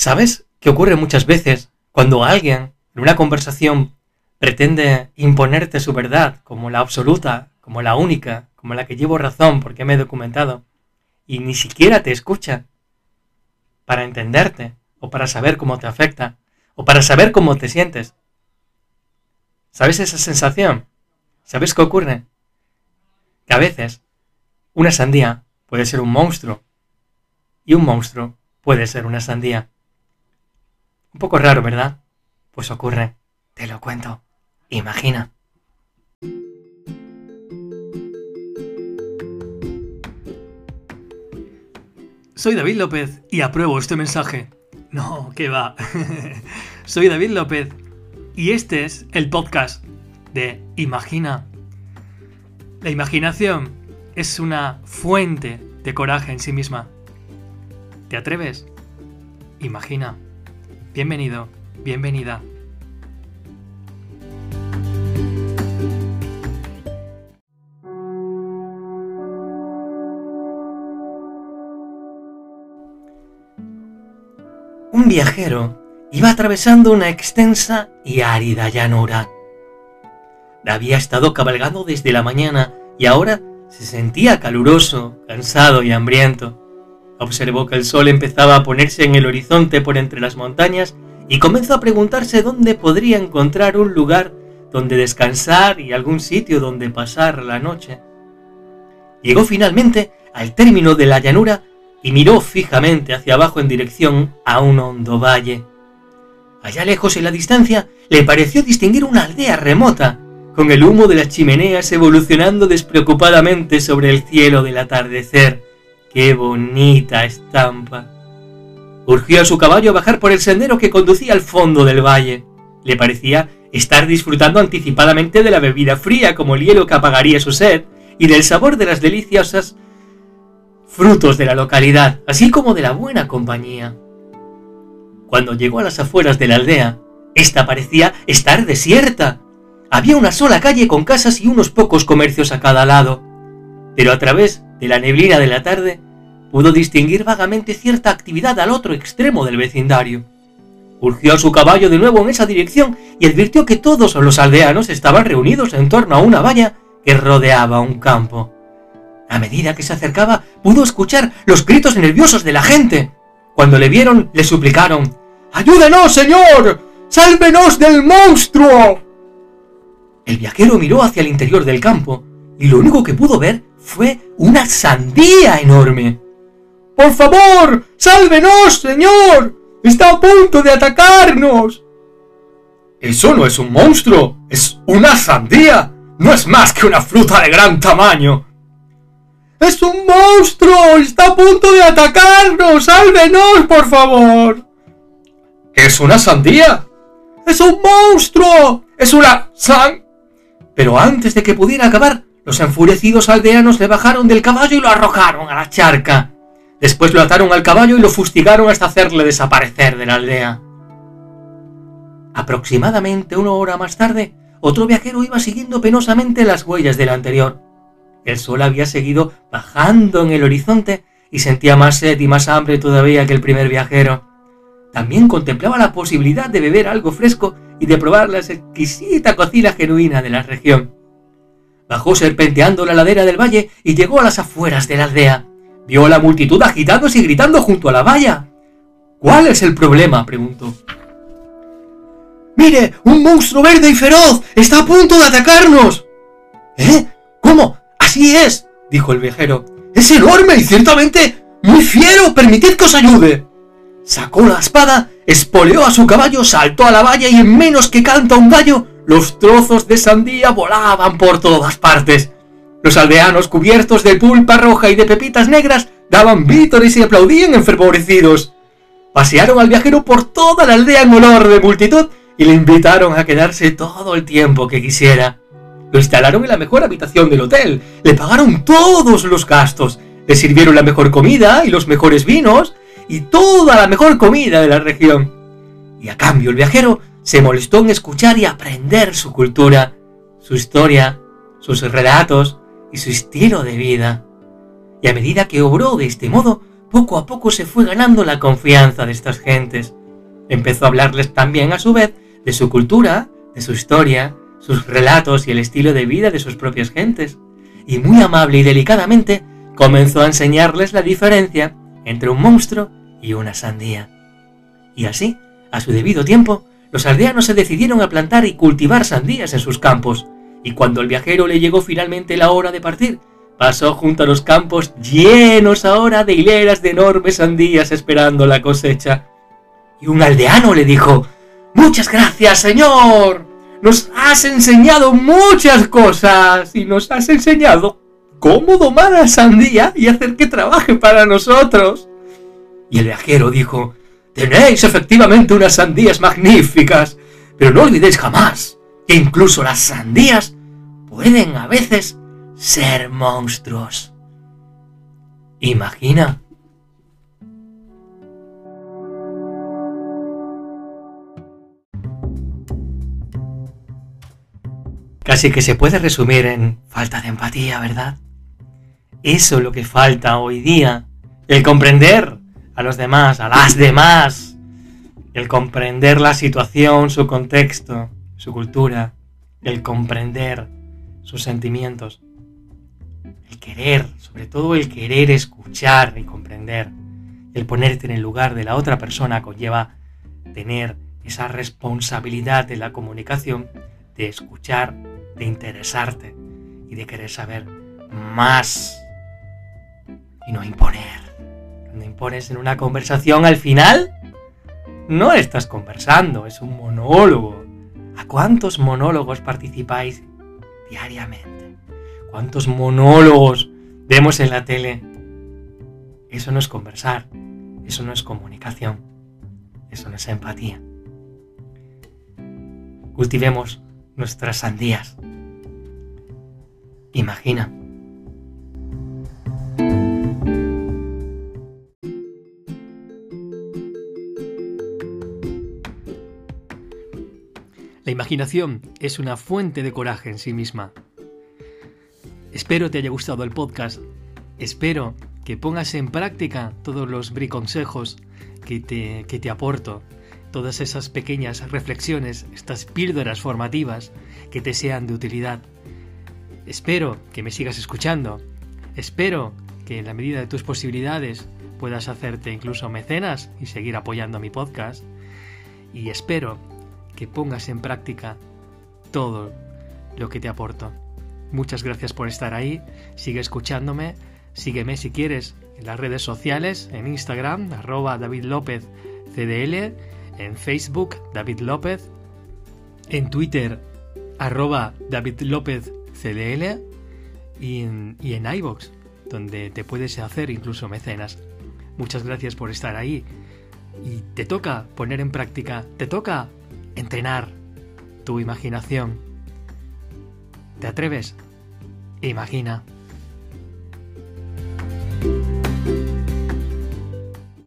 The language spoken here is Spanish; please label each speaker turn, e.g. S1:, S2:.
S1: ¿Sabes qué ocurre muchas veces cuando alguien en una conversación pretende imponerte su verdad como la absoluta, como la única, como la que llevo razón porque me he documentado, y ni siquiera te escucha para entenderte o para saber cómo te afecta o para saber cómo te sientes? ¿Sabes esa sensación? ¿Sabes qué ocurre? Que a veces una sandía puede ser un monstruo y un monstruo puede ser una sandía. Un poco raro, ¿verdad? Pues ocurre. Te lo cuento. Imagina. Soy David López y apruebo este mensaje. No, que va. Soy David López y este es el podcast de Imagina. La imaginación es una fuente de coraje en sí misma. ¿Te atreves? Imagina. Bienvenido, bienvenida. Un viajero iba atravesando una extensa y árida llanura. Había estado cabalgando desde la mañana y ahora se sentía caluroso, cansado y hambriento. Observó que el sol empezaba a ponerse en el horizonte por entre las montañas y comenzó a preguntarse dónde podría encontrar un lugar donde descansar y algún sitio donde pasar la noche. Llegó finalmente al término de la llanura y miró fijamente hacia abajo en dirección a un hondo valle. Allá lejos en la distancia le pareció distinguir una aldea remota, con el humo de las chimeneas evolucionando despreocupadamente sobre el cielo del atardecer. ¡Qué bonita estampa! Urgió a su caballo a bajar por el sendero que conducía al fondo del valle. Le parecía estar disfrutando anticipadamente de la bebida fría como el hielo que apagaría su sed y del sabor de las deliciosas frutos de la localidad, así como de la buena compañía. Cuando llegó a las afueras de la aldea, esta parecía estar desierta. Había una sola calle con casas y unos pocos comercios a cada lado, pero a través de la neblina de la tarde, pudo distinguir vagamente cierta actividad al otro extremo del vecindario. Urgió a su caballo de nuevo en esa dirección y advirtió que todos los aldeanos estaban reunidos en torno a una valla que rodeaba un campo. A medida que se acercaba, pudo escuchar los gritos nerviosos de la gente. Cuando le vieron, le suplicaron ¡Ayúdenos, señor! ¡Sálvenos del monstruo! El viajero miró hacia el interior del campo y lo único que pudo ver fue una sandía enorme. ¡Por favor! ¡Sálvenos, señor! ¡Está a punto de atacarnos! Eso no es un monstruo, es una sandía. No es más que una fruta de gran tamaño. ¡Es un monstruo! ¡Está a punto de atacarnos! ¡Sálvenos, por favor! ¡Es una sandía! ¡Es un monstruo! ¡Es una san... Pero antes de que pudiera acabar, los enfurecidos aldeanos le bajaron del caballo y lo arrojaron a la charca. Después lo ataron al caballo y lo fustigaron hasta hacerle desaparecer de la aldea. Aproximadamente una hora más tarde, otro viajero iba siguiendo penosamente las huellas del anterior. El sol había seguido bajando en el horizonte y sentía más sed y más hambre todavía que el primer viajero. También contemplaba la posibilidad de beber algo fresco y de probar la exquisita cocina genuina de la región. Bajó serpenteando la ladera del valle y llegó a las afueras de la aldea. Vio a la multitud agitándose y gritando junto a la valla. ¿Cuál es el problema? preguntó. ¡Mire! ¡Un monstruo verde y feroz! ¡Está a punto de atacarnos! ¿Eh? ¿Cómo? Así es, dijo el viajero. Es enorme y ciertamente muy fiero. Permitid que os ayude. Sacó la espada, espoleó a su caballo, saltó a la valla y en menos que canta un gallo, los trozos de sandía volaban por todas partes. Los aldeanos, cubiertos de pulpa roja y de pepitas negras, daban vítores y aplaudían enfervorecidos. Pasearon al viajero por toda la aldea en olor de multitud y le invitaron a quedarse todo el tiempo que quisiera. Lo instalaron en la mejor habitación del hotel, le pagaron todos los gastos, le sirvieron la mejor comida y los mejores vinos y toda la mejor comida de la región. Y a cambio el viajero se molestó en escuchar y aprender su cultura, su historia, sus relatos y su estilo de vida. Y a medida que obró de este modo, poco a poco se fue ganando la confianza de estas gentes. Empezó a hablarles también a su vez de su cultura, de su historia, sus relatos y el estilo de vida de sus propias gentes. Y muy amable y delicadamente comenzó a enseñarles la diferencia entre un monstruo y una sandía. Y así, a su debido tiempo, los aldeanos se decidieron a plantar y cultivar sandías en sus campos, y cuando el viajero le llegó finalmente la hora de partir, pasó junto a los campos llenos ahora de hileras de enormes sandías esperando la cosecha. Y un aldeano le dijo, Muchas gracias, señor. Nos has enseñado muchas cosas y nos has enseñado cómo domar a sandía y hacer que trabaje para nosotros. Y el viajero dijo, Tenéis efectivamente unas sandías magníficas, pero no olvidéis jamás que incluso las sandías pueden a veces ser monstruos. Imagina. Casi que se puede resumir en falta de empatía, ¿verdad? Eso es lo que falta hoy día. El comprender a los demás, a las demás. El comprender la situación, su contexto, su cultura. El comprender sus sentimientos. El querer, sobre todo el querer escuchar y comprender. El ponerte en el lugar de la otra persona conlleva tener esa responsabilidad de la comunicación, de escuchar, de interesarte y de querer saber más y no imponer. Cuando impones en una conversación al final, no estás conversando, es un monólogo. ¿A cuántos monólogos participáis diariamente? ¿Cuántos monólogos vemos en la tele? Eso no es conversar, eso no es comunicación, eso no es empatía. Cultivemos nuestras sandías. Imagina. La imaginación es una fuente de coraje en sí misma. Espero te haya gustado el podcast. Espero que pongas en práctica todos los briconsejos que te, que te aporto, todas esas pequeñas reflexiones, estas píldoras formativas que te sean de utilidad. Espero que me sigas escuchando. Espero que en la medida de tus posibilidades puedas hacerte incluso mecenas y seguir apoyando mi podcast. Y espero que pongas en práctica todo lo que te aporto. Muchas gracias por estar ahí, sigue escuchándome, sígueme si quieres en las redes sociales, en Instagram, arroba David López CDL, en Facebook, David López, en Twitter, arroba David López CDL y en, y en iVoox, donde te puedes hacer incluso mecenas. Muchas gracias por estar ahí. Y te toca poner en práctica, te toca entrenar tu imaginación. ¿Te atreves? Imagina.